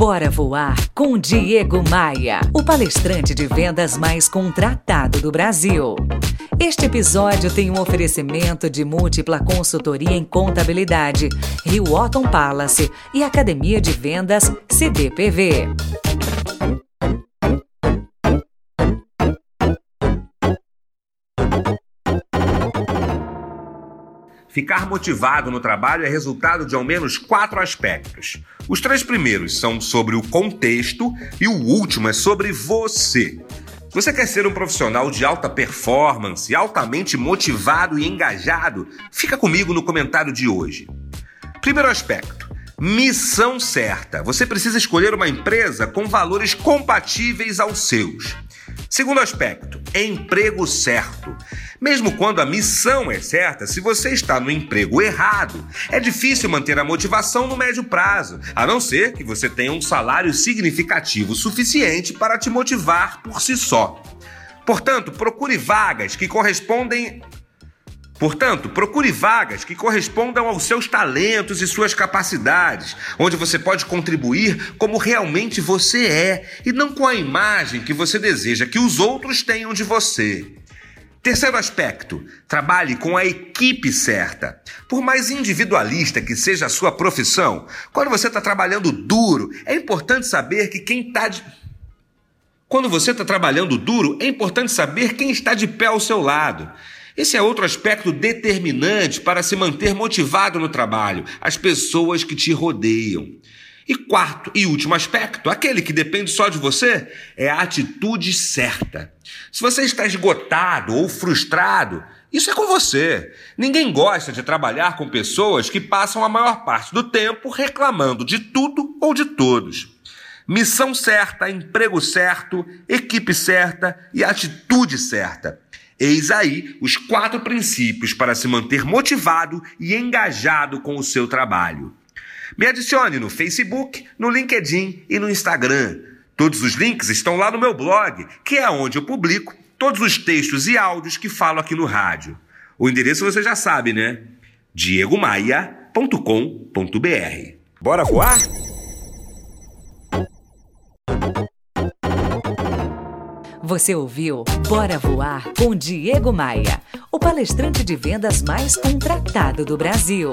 Bora Voar com Diego Maia, o palestrante de vendas mais contratado do Brasil. Este episódio tem um oferecimento de múltipla consultoria em contabilidade, Rio Otton Palace e Academia de Vendas CDPV. Ficar motivado no trabalho é resultado de ao menos quatro aspectos. Os três primeiros são sobre o contexto e o último é sobre você. Você quer ser um profissional de alta performance, altamente motivado e engajado? Fica comigo no comentário de hoje. Primeiro aspecto: missão certa. Você precisa escolher uma empresa com valores compatíveis aos seus. Segundo aspecto, emprego certo. Mesmo quando a missão é certa, se você está no emprego errado, é difícil manter a motivação no médio prazo, a não ser que você tenha um salário significativo suficiente para te motivar por si só. Portanto, procure vagas que correspondem Portanto, procure vagas que correspondam aos seus talentos e suas capacidades, onde você pode contribuir como realmente você é e não com a imagem que você deseja que os outros tenham de você. Terceiro aspecto: trabalhe com a equipe certa. Por mais individualista que seja a sua profissão, quando você está trabalhando duro, é importante saber que quem está de. Quando você está trabalhando duro, é importante saber quem está de pé ao seu lado. Esse é outro aspecto determinante para se manter motivado no trabalho, as pessoas que te rodeiam. E quarto e último aspecto, aquele que depende só de você, é a atitude certa. Se você está esgotado ou frustrado, isso é com você. Ninguém gosta de trabalhar com pessoas que passam a maior parte do tempo reclamando de tudo ou de todos. Missão certa, emprego certo, equipe certa e atitude certa. Eis aí os quatro princípios para se manter motivado e engajado com o seu trabalho. Me adicione no Facebook, no LinkedIn e no Instagram. Todos os links estão lá no meu blog, que é onde eu publico todos os textos e áudios que falo aqui no rádio. O endereço você já sabe, né? diegomaia.com.br. Bora voar? Você ouviu Bora Voar com Diego Maia, o palestrante de vendas mais contratado do Brasil.